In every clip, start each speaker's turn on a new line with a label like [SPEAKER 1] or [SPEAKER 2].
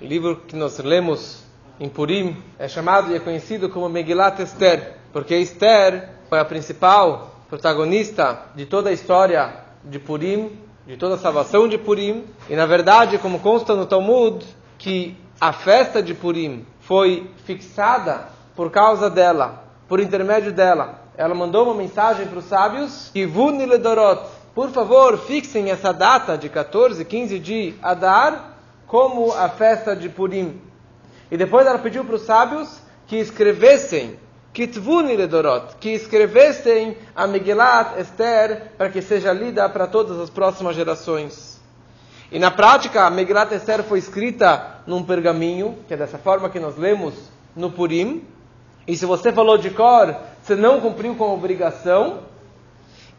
[SPEAKER 1] o livro que nós lemos em Purim, é chamado e é conhecido como Megillat Esther, porque Esther foi a principal protagonista de toda a história de Purim, de toda a salvação de Purim, e na verdade, como consta no Talmud, que a festa de Purim foi fixada por causa dela, por intermédio dela. Ela mandou uma mensagem para os sábios, Dorot, por favor, fixem essa data de 14, 15 de Adar como a festa de Purim. E depois ela pediu para os sábios que escrevessem que escrevessem a Megillat Esther para que seja lida para todas as próximas gerações. E na prática, a Megillat Esther foi escrita num pergaminho, que é dessa forma que nós lemos no Purim. E se você falou de cor, você não cumpriu com a obrigação.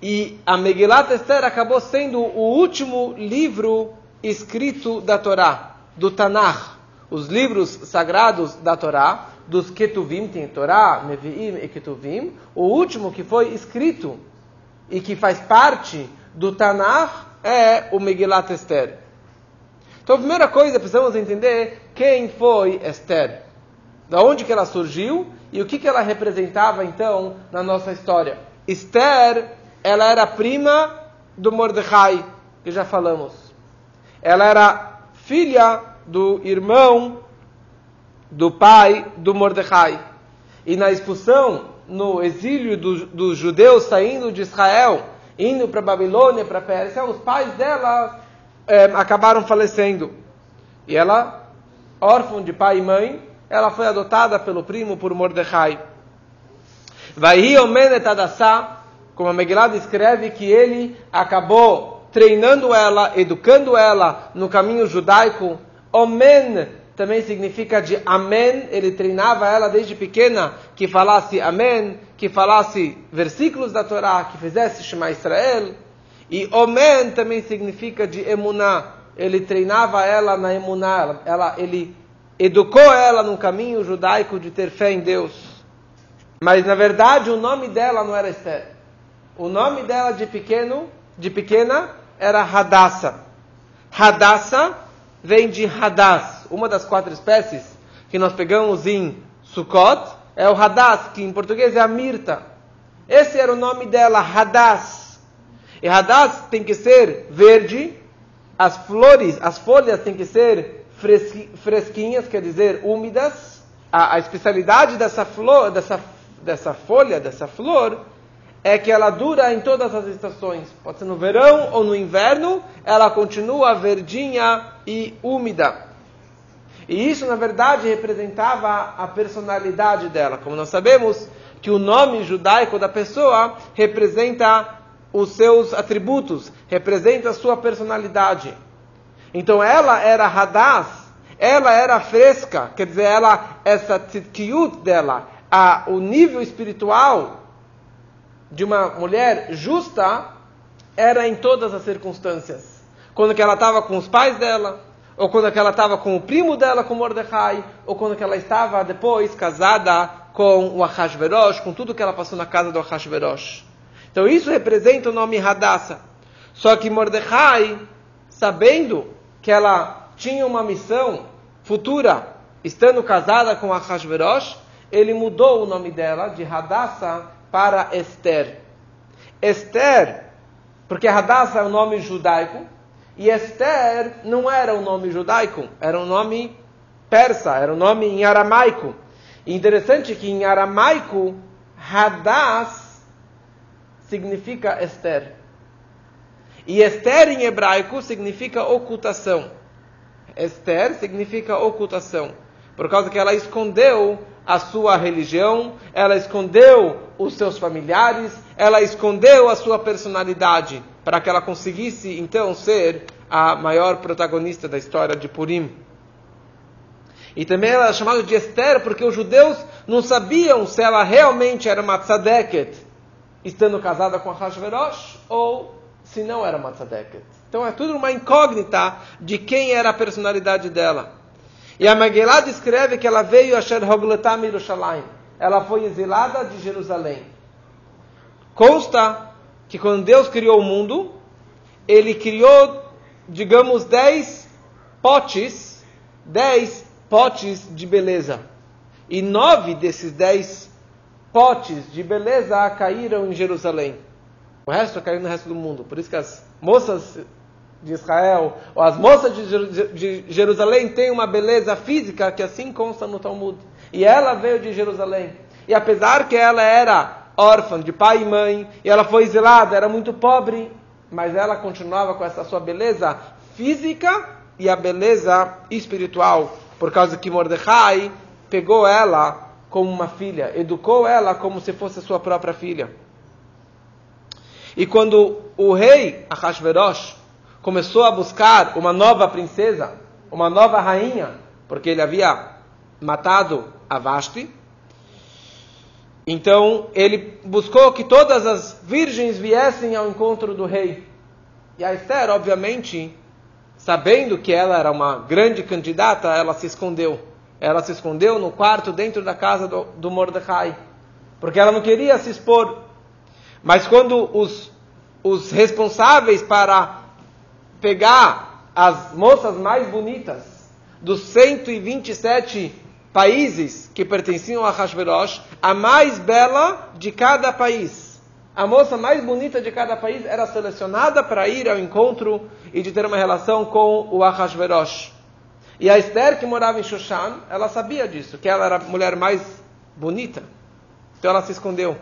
[SPEAKER 1] E a Megillat Esther acabou sendo o último livro escrito da Torá, do Tanakh, os livros sagrados da Torá, dos Ketuvim, tem Torá, Nevi'im e Ketuvim, o último que foi escrito e que faz parte do Tanakh é o Megillat Esther. Então, a primeira coisa, precisamos entender quem foi Esther, da onde que ela surgiu e o que, que ela representava, então, na nossa história. Esther, ela era prima do Mordecai, que já falamos. Ela era filha do irmão do pai do Mordecai. E na expulsão, no exílio dos do judeus saindo de Israel, indo para Babilônia, para Pérsia, os pais dela é, acabaram falecendo. E ela, órfã de pai e mãe, ela foi adotada pelo primo, por Mordecai. Vai como a Megillah escreve que ele acabou treinando ela, educando ela no caminho judaico. Omen também significa de amém. Ele treinava ela desde pequena que falasse amém, que falasse versículos da Torá, que fizesse Shema Israel. E omen também significa de emuná. Ele treinava ela na emuná. Ela, ele educou ela no caminho judaico de ter fé em Deus. Mas na verdade o nome dela não era Esther. O nome dela de pequeno, de pequena, era Hadassa. Hadassa vem de Hadass uma das quatro espécies que nós pegamos em Sukkot, é o Hadass, que em português é a mirta. Esse era o nome dela, Hadass. E Hadass tem que ser verde, as flores, as folhas têm que ser fresquinhas, quer dizer, úmidas. A, a especialidade dessa flor, dessa, dessa folha, dessa flor, é que ela dura em todas as estações. Pode ser no verão ou no inverno, ela continua verdinha e úmida. E isso, na verdade, representava a personalidade dela. Como nós sabemos que o nome judaico da pessoa representa os seus atributos, representa a sua personalidade. Então ela era Hadass, ela era fresca, quer dizer, ela, essa tzidkiyut dela, a, o nível espiritual de uma mulher justa era em todas as circunstâncias. Quando que ela estava com os pais dela, ou quando ela estava com o primo dela, com Mordecai, ou quando ela estava depois casada com o Ahasverosh, com tudo que ela passou na casa do Ahasverosh. Então isso representa o nome Hadassah. Só que Mordecai, sabendo que ela tinha uma missão futura, estando casada com Ahasverosh, ele mudou o nome dela de Hadassah para Esther. Esther, porque Hadassah é um nome judaico, e Esther não era um nome judaico, era um nome persa, era um nome em aramaico. E interessante que em aramaico, Hadass significa Esther. E Esther em hebraico significa ocultação. Esther significa ocultação. Por causa que ela escondeu a sua religião, ela escondeu os seus familiares, ela escondeu a sua personalidade para que ela conseguisse então ser a maior protagonista da história de Purim. E também ela é chamada de Esther porque os judeus não sabiam se ela realmente era uma tzadeket, estando casada com Hashverosh, ou se não era uma tzadeket. Então é tudo uma incógnita de quem era a personalidade dela. E a Megillah descreve que ela veio a Sher Hogletam Yerushalayim. Ela foi exilada de Jerusalém. Consta que quando Deus criou o mundo, ele criou, digamos, dez potes dez potes de beleza. E nove desses dez potes de beleza caíram em Jerusalém. O resto caiu no resto do mundo. Por isso que as moças de Israel, ou as moças de Jerusalém têm uma beleza física que assim consta no Talmud. E ela veio de Jerusalém. E apesar que ela era órfã de pai e mãe, e ela foi exilada, era muito pobre, mas ela continuava com essa sua beleza física e a beleza espiritual, por causa que Mordecai pegou ela como uma filha, educou ela como se fosse sua própria filha. E quando o rei Ahasverosh começou a buscar uma nova princesa, uma nova rainha, porque ele havia matado a Vashti, então ele buscou que todas as virgens viessem ao encontro do rei. E a Esther, obviamente, sabendo que ela era uma grande candidata, ela se escondeu. Ela se escondeu no quarto dentro da casa do, do Mordecai, porque ela não queria se expor. Mas quando os, os responsáveis para pegar as moças mais bonitas dos 127 países que pertenciam a Hashverosh, a mais bela de cada país. A moça mais bonita de cada país era selecionada para ir ao encontro e de ter uma relação com o Ahasverosh. E a Esther, que morava em Shushan, ela sabia disso, que ela era a mulher mais bonita. Então ela se escondeu.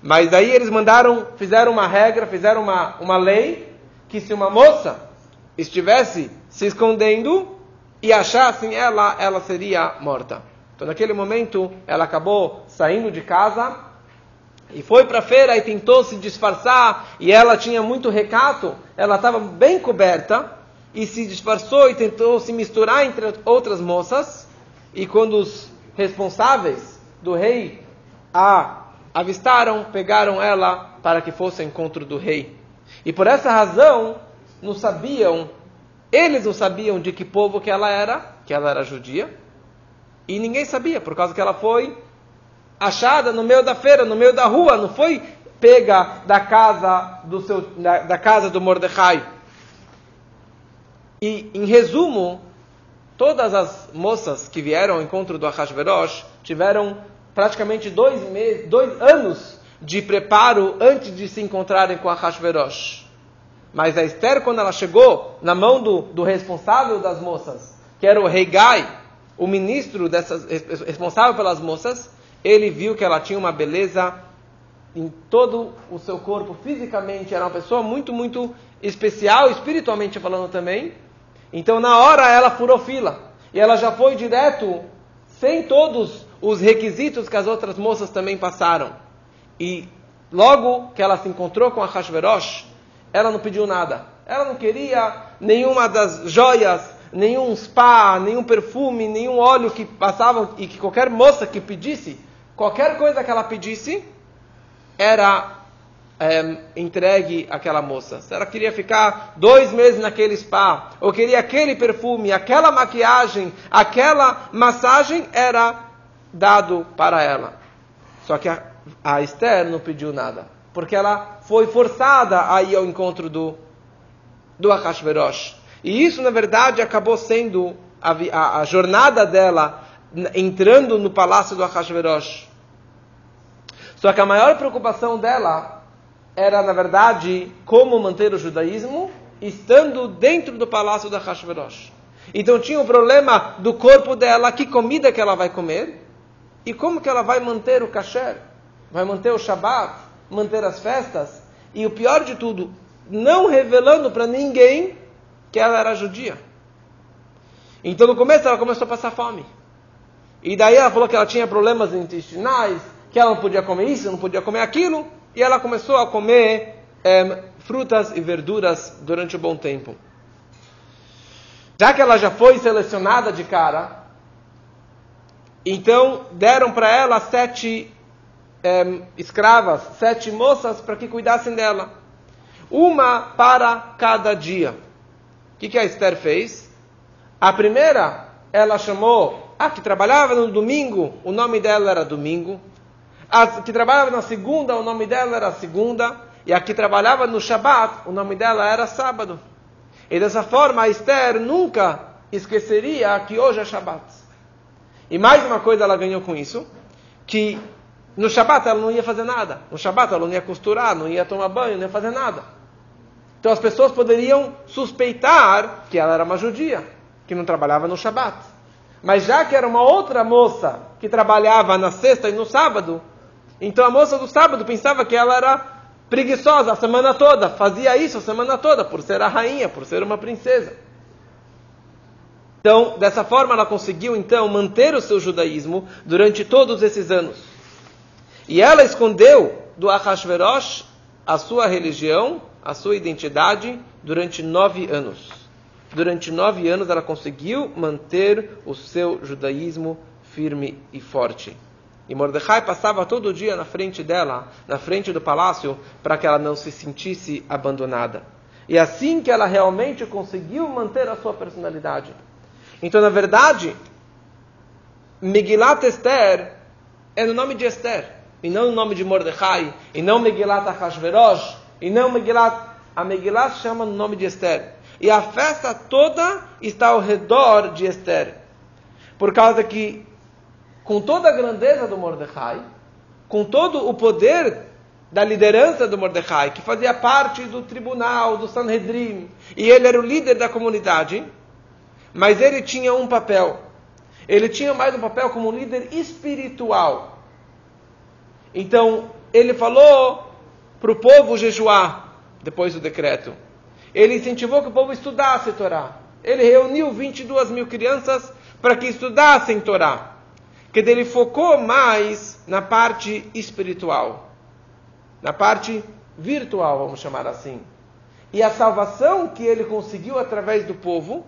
[SPEAKER 1] Mas daí eles mandaram, fizeram uma regra, fizeram uma, uma lei, que se uma moça estivesse se escondendo, e achassem ela, ela seria morta. Então, naquele momento, ela acabou saindo de casa e foi para a feira e tentou se disfarçar. E ela tinha muito recato, ela estava bem coberta e se disfarçou e tentou se misturar entre outras moças. E quando os responsáveis do rei a avistaram, pegaram ela para que fosse ao encontro do rei. E por essa razão, não sabiam eles não sabiam de que povo que ela era, que ela era judia, e ninguém sabia, por causa que ela foi achada no meio da feira, no meio da rua, não foi pega da casa do seu, da, da casa do Mordecai. E em resumo, todas as moças que vieram ao encontro do Ahasverosh tiveram praticamente dois, meses, dois anos de preparo antes de se encontrarem com Ahasverosh. Mas a Esther, quando ela chegou na mão do, do responsável das moças, que era o rei Gai, o ministro dessas, responsável pelas moças, ele viu que ela tinha uma beleza em todo o seu corpo, fisicamente, era uma pessoa muito, muito especial, espiritualmente falando também. Então, na hora, ela furou fila. E ela já foi direto, sem todos os requisitos que as outras moças também passaram. E logo que ela se encontrou com a Hashverosh, ela não pediu nada. Ela não queria nenhuma das joias, nenhum spa, nenhum perfume, nenhum óleo que passavam e que qualquer moça que pedisse, qualquer coisa que ela pedisse, era é, entregue àquela moça. Se ela queria ficar dois meses naquele spa, ou queria aquele perfume, aquela maquiagem, aquela massagem, era dado para ela. Só que a, a Esther não pediu nada porque ela foi forçada a ir ao encontro do, do Ahashverosh. E isso, na verdade, acabou sendo a, a, a jornada dela entrando no palácio do Ahashverosh. Só que a maior preocupação dela era, na verdade, como manter o judaísmo estando dentro do palácio do Ahashverosh. Então tinha o problema do corpo dela, que comida que ela vai comer e como que ela vai manter o kasher, vai manter o Shabat, manter as festas, e o pior de tudo, não revelando para ninguém que ela era judia. Então no começo ela começou a passar fome. E daí ela falou que ela tinha problemas intestinais, que ela não podia comer isso, não podia comer aquilo, e ela começou a comer é, frutas e verduras durante um bom tempo. Já que ela já foi selecionada de cara, então deram para ela sete é, escravas, sete moças, para que cuidassem dela. Uma para cada dia. O que, que a Esther fez? A primeira, ela chamou, a que trabalhava no domingo, o nome dela era domingo. A que trabalhava na segunda, o nome dela era segunda. E a que trabalhava no Shabat, o nome dela era sábado. E dessa forma, a Esther nunca esqueceria que hoje é Shabat. E mais uma coisa ela ganhou com isso, que no Shabat ela não ia fazer nada. No Shabat ela não ia costurar, não ia tomar banho, não ia fazer nada. Então as pessoas poderiam suspeitar que ela era uma judia, que não trabalhava no Shabat. Mas já que era uma outra moça que trabalhava na sexta e no sábado, então a moça do sábado pensava que ela era preguiçosa a semana toda, fazia isso a semana toda, por ser a rainha, por ser uma princesa. Então, dessa forma, ela conseguiu então manter o seu judaísmo durante todos esses anos. E ela escondeu do Ahashverosh a sua religião, a sua identidade, durante nove anos. Durante nove anos, ela conseguiu manter o seu judaísmo firme e forte. E Mordecai passava todo dia na frente dela, na frente do palácio, para que ela não se sentisse abandonada. E assim que ela realmente conseguiu manter a sua personalidade. Então, na verdade, Megilat Esther é no nome de Esther, e não no nome de Mordecai, e não Megilat Achashverosh, e não Megilat. A Megilat chama no nome de Esther. E a festa toda está ao redor de Esther. Por causa que, com toda a grandeza do Mordecai, com todo o poder da liderança do Mordecai, que fazia parte do tribunal, do Sanhedrin, e ele era o líder da comunidade, mas ele tinha um papel. Ele tinha mais um papel como líder espiritual. Então, ele falou para o povo jejuar depois do decreto. Ele incentivou que o povo estudasse Torá. Ele reuniu 22 mil crianças para que estudassem Torá. Que ele focou mais na parte espiritual, na parte virtual, vamos chamar assim. E a salvação que ele conseguiu através do povo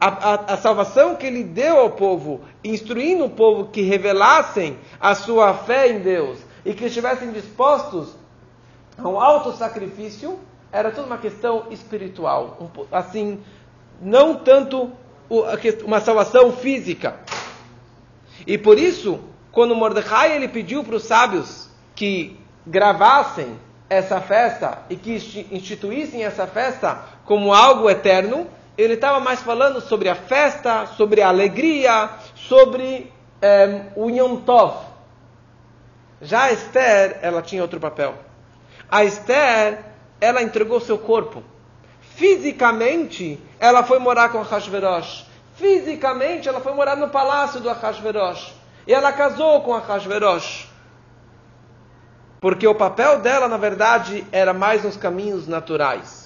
[SPEAKER 1] a, a, a, salvação que ele deu ao povo, instruindo o povo que revelassem a sua fé em Deus e que estivessem dispostos ao alto sacrifício, era tudo uma questão espiritual, um, assim, não tanto uma salvação física. E por isso, quando Mordecai ele pediu para os sábios que gravassem essa festa e que instituíssem essa festa como algo eterno, ele estava mais falando sobre a festa, sobre a alegria, sobre eh, o Yom Tov. Já a Esther, ela tinha outro papel. A Esther, ela entregou seu corpo. Fisicamente, ela foi morar com Hashverosh. Fisicamente, ela foi morar no palácio do Hashverosh. E ela casou com Hashverosh. Porque o papel dela, na verdade, era mais nos caminhos naturais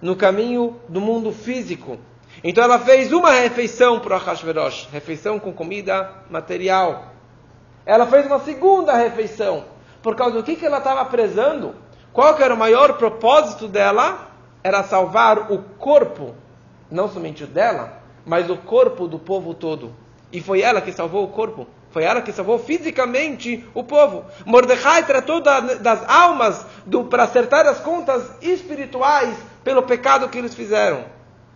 [SPEAKER 1] no caminho do mundo físico. Então ela fez uma refeição para Ahashverosh, refeição com comida material. Ela fez uma segunda refeição, por causa do que, que ela estava prezando. Qual era o maior propósito dela? Era salvar o corpo, não somente o dela, mas o corpo do povo todo. E foi ela que salvou o corpo. Foi ela que salvou fisicamente o povo. Mordecai tratou da, das almas para acertar as contas espirituais pelo pecado que eles fizeram.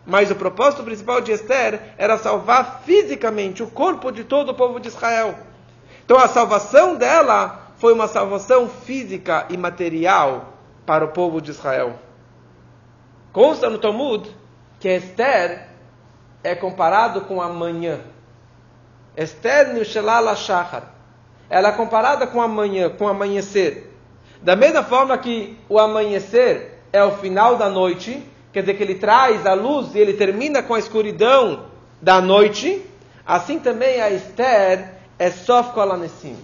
[SPEAKER 1] Mas o propósito principal de Esther era salvar fisicamente o corpo de todo o povo de Israel. Então a salvação dela foi uma salvação física e material para o povo de Israel. Consta no Talmud que Esther é comparado com a manhã. Esther Nushelala Shachar. Ela é comparada com a manhã, com amanhecer. Da mesma forma que o amanhecer é o final da noite, quer dizer que ele traz a luz e ele termina com a escuridão da noite, assim também a Esther é Sof Kolanessim.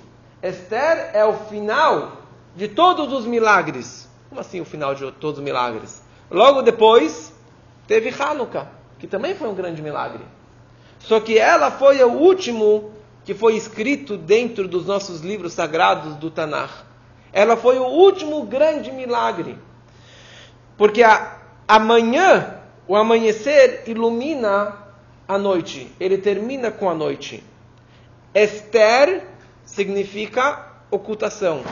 [SPEAKER 1] Esther é o final de todos os milagres. Como assim o final de todos os milagres? Logo depois, teve Hanukkah, que também foi um grande milagre. Só que ela foi o último que foi escrito dentro dos nossos livros sagrados do Tanakh. Ela foi o último grande milagre. Porque a, amanhã, o amanhecer ilumina a noite. Ele termina com a noite. Esther significa ocultação.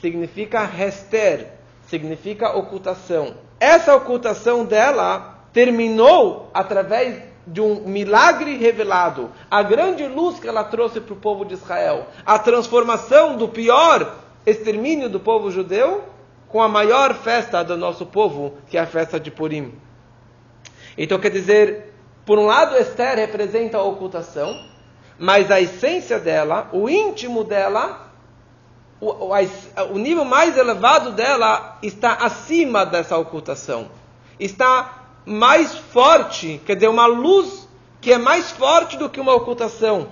[SPEAKER 1] Significa rester. Significa ocultação. Essa ocultação dela terminou através de um milagre revelado, a grande luz que ela trouxe para o povo de Israel, a transformação do pior extermínio do povo judeu com a maior festa do nosso povo, que é a festa de Purim. Então quer dizer, Por um lado, Esther representa a ocultação, mas a essência dela, o íntimo dela, o, o, o nível mais elevado dela está acima dessa ocultação. Está mais forte, quer dizer, uma luz que é mais forte do que uma ocultação.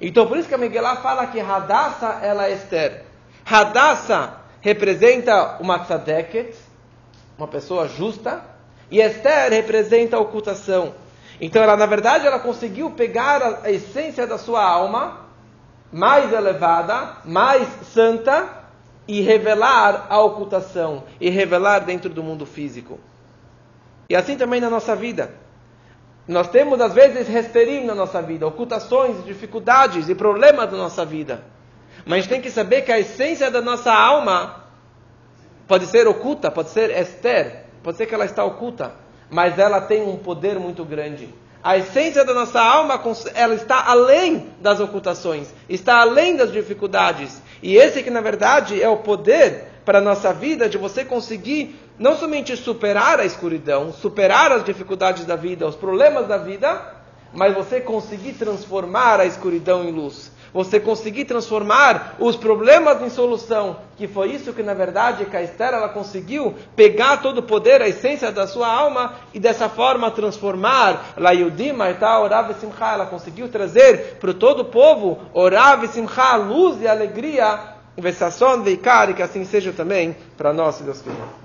[SPEAKER 1] Então, por isso que a Megillah fala que Hadassah ela é Esther. Hadassah representa uma tzadeket, uma pessoa justa, e Esther representa a ocultação. Então, ela, na verdade, ela conseguiu pegar a, a essência da sua alma, mais elevada, mais santa, e revelar a ocultação, e revelar dentro do mundo físico. E assim também na nossa vida. Nós temos, às vezes, resterim na nossa vida, ocultações, dificuldades e problemas da nossa vida. Mas tem que saber que a essência da nossa alma pode ser oculta, pode ser Esther, pode ser que ela está oculta, mas ela tem um poder muito grande. A essência da nossa alma, ela está além das ocultações, está além das dificuldades. E esse que, na verdade, é o poder para a nossa vida de você conseguir não somente superar a escuridão, superar as dificuldades da vida, os problemas da vida, mas você conseguir transformar a escuridão em luz. Você conseguir transformar os problemas em solução, que foi isso que na verdade a Esther ela conseguiu pegar todo o poder, a essência da sua alma e dessa forma transformar La Yudima e tal, Orav Simcha, ela conseguiu trazer para todo o povo Orav e Simcha, luz e alegria, de Ikari, que assim seja também para nós, se Deus quiser.